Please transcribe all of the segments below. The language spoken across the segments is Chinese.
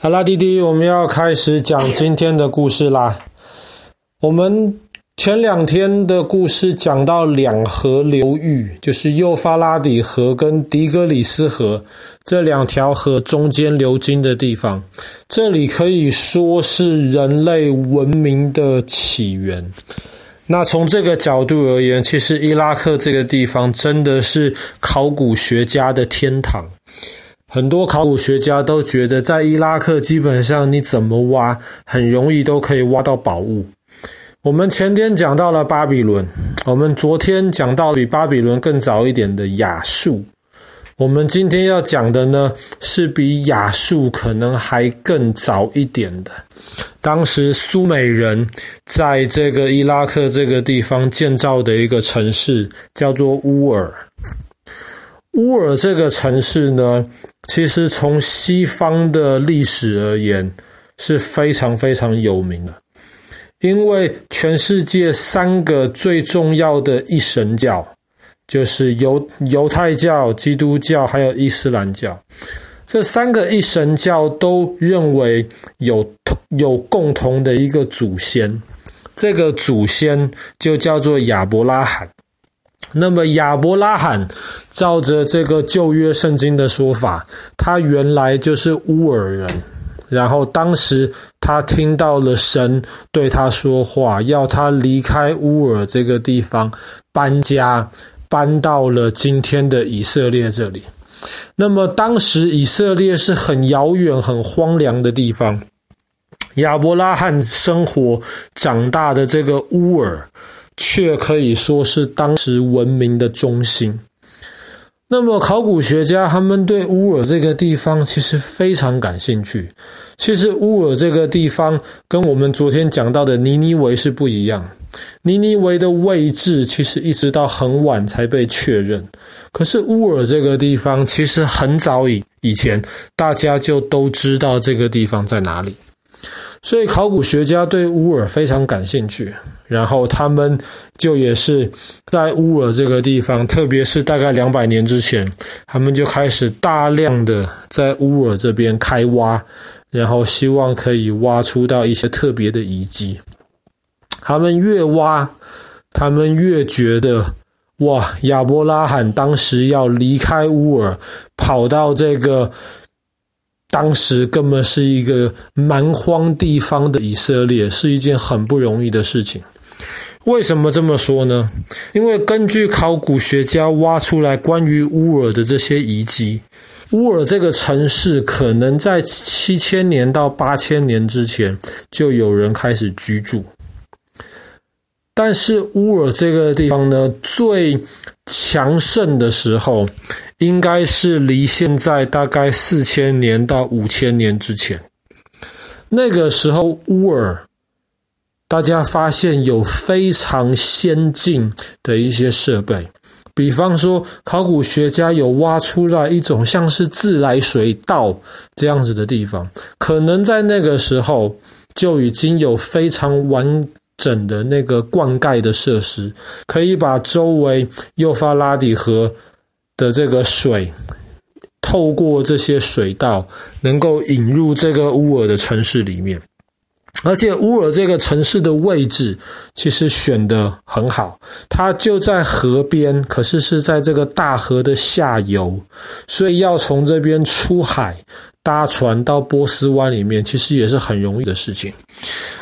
好啦，弟弟，我们要开始讲今天的故事啦。我们前两天的故事讲到两河流域，就是幼发拉底河跟底格里斯河这两条河中间流经的地方。这里可以说是人类文明的起源。那从这个角度而言，其实伊拉克这个地方真的是考古学家的天堂。很多考古学家都觉得，在伊拉克基本上你怎么挖，很容易都可以挖到宝物。我们前天讲到了巴比伦，我们昨天讲到比巴比伦更早一点的亚述，我们今天要讲的呢，是比亚述可能还更早一点的。当时苏美人在这个伊拉克这个地方建造的一个城市，叫做乌尔。乌尔这个城市呢，其实从西方的历史而言是非常非常有名的，因为全世界三个最重要的一神教，就是犹犹太教、基督教还有伊斯兰教，这三个一神教都认为有有共同的一个祖先，这个祖先就叫做亚伯拉罕。那么亚伯拉罕，照着这个旧约圣经的说法，他原来就是乌尔人。然后当时他听到了神对他说话，要他离开乌尔这个地方，搬家，搬到了今天的以色列这里。那么当时以色列是很遥远、很荒凉的地方。亚伯拉罕生活长大的这个乌尔。却可以说是当时文明的中心。那么，考古学家他们对乌尔这个地方其实非常感兴趣。其实，乌尔这个地方跟我们昨天讲到的尼尼维是不一样。尼尼维的位置其实一直到很晚才被确认。可是，乌尔这个地方其实很早以以前，大家就都知道这个地方在哪里。所以，考古学家对乌尔非常感兴趣。然后他们就也是在乌尔这个地方，特别是大概两百年之前，他们就开始大量的在乌尔这边开挖，然后希望可以挖出到一些特别的遗迹。他们越挖，他们越觉得哇，亚伯拉罕当时要离开乌尔，跑到这个当时根本是一个蛮荒地方的以色列，是一件很不容易的事情。为什么这么说呢？因为根据考古学家挖出来关于乌尔的这些遗迹，乌尔这个城市可能在七千年到八千年之前就有人开始居住。但是乌尔这个地方呢，最强盛的时候，应该是离现在大概四千年到五千年之前。那个时候乌尔。大家发现有非常先进的一些设备，比方说，考古学家有挖出来一种像是自来水道这样子的地方，可能在那个时候就已经有非常完整的那个灌溉的设施，可以把周围幼发拉底河的这个水透过这些水道，能够引入这个乌尔的城市里面。而且乌尔这个城市的位置其实选得很好，它就在河边，可是是在这个大河的下游，所以要从这边出海搭船到波斯湾里面，其实也是很容易的事情。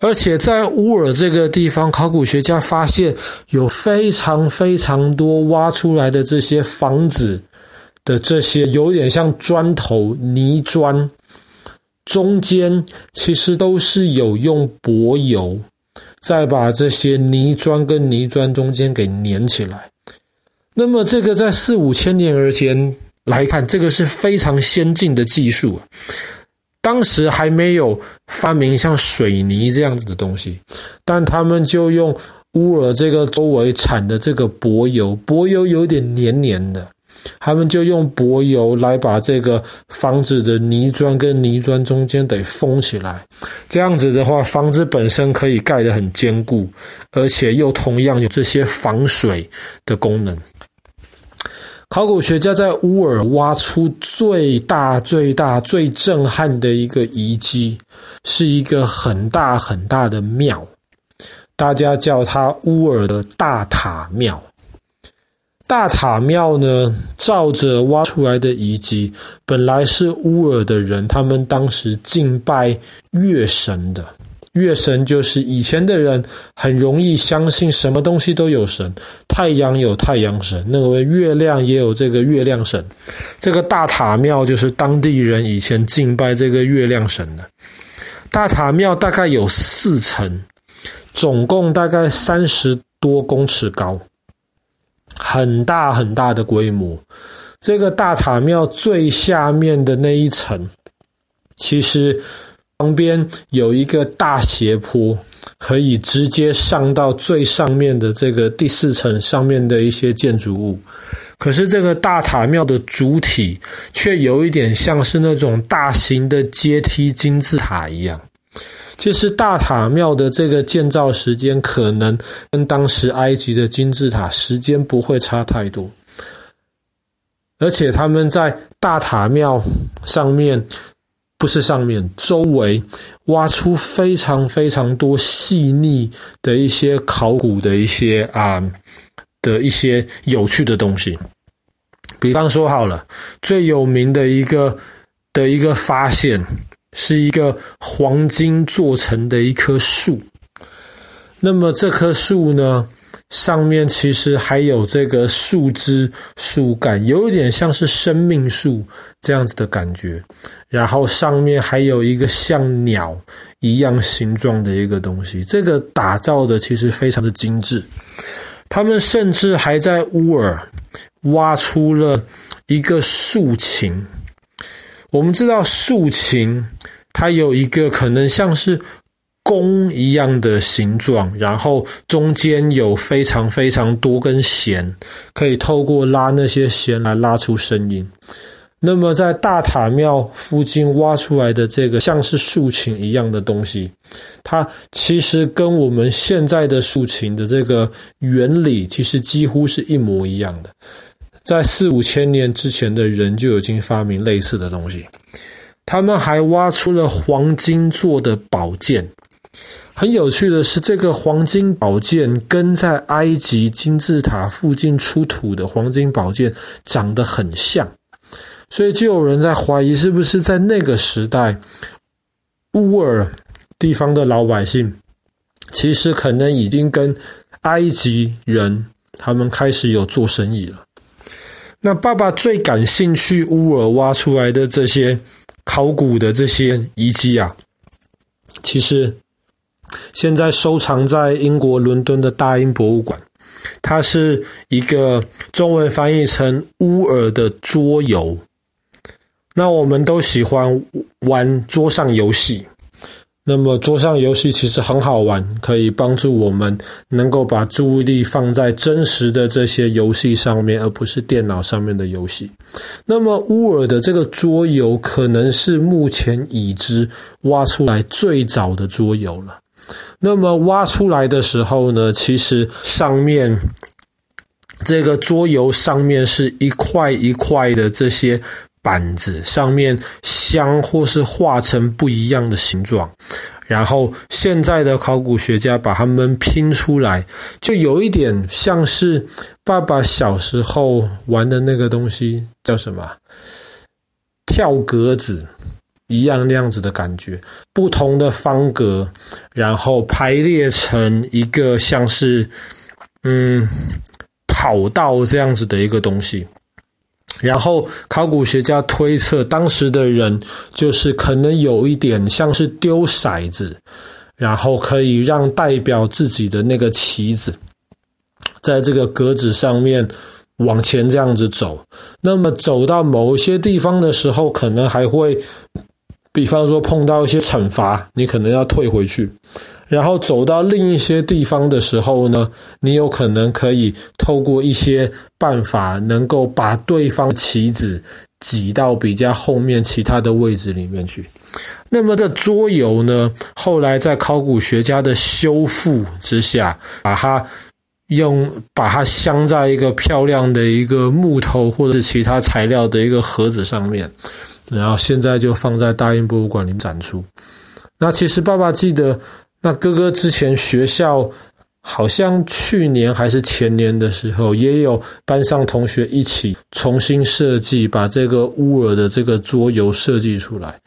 而且在乌尔这个地方，考古学家发现有非常非常多挖出来的这些房子的这些有点像砖头泥砖。中间其实都是有用柏油，再把这些泥砖跟泥砖中间给粘起来。那么这个在四五千年而前来看，这个是非常先进的技术啊。当时还没有发明像水泥这样子的东西，但他们就用乌尔这个周围产的这个柏油，柏油有点黏黏的。他们就用柏油来把这个房子的泥砖跟泥砖中间得封起来，这样子的话，房子本身可以盖得很坚固，而且又同样有这些防水的功能。考古学家在乌尔挖出最大、最大、最震撼的一个遗迹，是一个很大很大的庙，大家叫它乌尔的大塔庙。大塔庙呢，照着挖出来的遗迹，本来是乌尔的人，他们当时敬拜月神的。月神就是以前的人很容易相信什么东西都有神，太阳有太阳神，那个月亮也有这个月亮神。这个大塔庙就是当地人以前敬拜这个月亮神的。大塔庙大概有四层，总共大概三十多公尺高，很大很大的规模。这个大塔庙最下面的那一层，其实。旁边有一个大斜坡，可以直接上到最上面的这个第四层上面的一些建筑物。可是这个大塔庙的主体却有一点像是那种大型的阶梯金字塔一样。其实大塔庙的这个建造时间可能跟当时埃及的金字塔时间不会差太多，而且他们在大塔庙上面。不是上面，周围挖出非常非常多细腻的一些考古的一些啊的一些有趣的东西。比方说好了，最有名的一个的一个发现是一个黄金做成的一棵树。那么这棵树呢，上面其实还有这个树枝、树干，有点像是生命树这样子的感觉。然后上面还有一个像鸟一样形状的一个东西，这个打造的其实非常的精致。他们甚至还在乌尔挖出了一个竖琴。我们知道竖琴，它有一个可能像是。弓一样的形状，然后中间有非常非常多根弦，可以透过拉那些弦来拉出声音。那么，在大塔庙附近挖出来的这个像是竖琴一样的东西，它其实跟我们现在的竖琴的这个原理其实几乎是一模一样的。在四五千年之前的人就已经发明类似的东西。他们还挖出了黄金做的宝剑。很有趣的是，这个黄金宝剑跟在埃及金字塔附近出土的黄金宝剑长得很像，所以就有人在怀疑，是不是在那个时代，乌尔地方的老百姓其实可能已经跟埃及人他们开始有做生意了。那爸爸最感兴趣乌尔挖出来的这些考古的这些遗迹啊，其实。现在收藏在英国伦敦的大英博物馆，它是一个中文翻译成乌尔的桌游。那我们都喜欢玩桌上游戏，那么桌上游戏其实很好玩，可以帮助我们能够把注意力放在真实的这些游戏上面，而不是电脑上面的游戏。那么乌尔的这个桌游可能是目前已知挖出来最早的桌游了。那么挖出来的时候呢，其实上面这个桌游上面是一块一块的这些板子，上面镶或是画成不一样的形状，然后现在的考古学家把它们拼出来，就有一点像是爸爸小时候玩的那个东西，叫什么？跳格子。一样那样子的感觉，不同的方格，然后排列成一个像是嗯跑道这样子的一个东西。然后考古学家推测，当时的人就是可能有一点像是丢骰子，然后可以让代表自己的那个棋子，在这个格子上面往前这样子走。那么走到某一些地方的时候，可能还会。比方说碰到一些惩罚，你可能要退回去，然后走到另一些地方的时候呢，你有可能可以透过一些办法，能够把对方棋子挤到比较后面其他的位置里面去。那么的桌游呢，后来在考古学家的修复之下，把它用把它镶在一个漂亮的一个木头或者是其他材料的一个盒子上面，然后现在就放在大英博物馆里展出。那其实爸爸记得，那哥哥之前学校好像去年还是前年的时候，也有班上同学一起重新设计，把这个乌尔的这个桌游设计出来。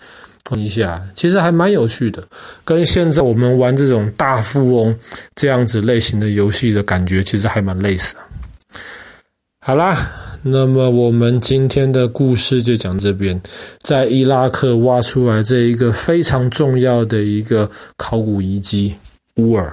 看一下，其实还蛮有趣的，跟现在我们玩这种大富翁这样子类型的游戏的感觉，其实还蛮类似。好啦，那么我们今天的故事就讲这边，在伊拉克挖出来这一个非常重要的一个考古遗迹乌尔。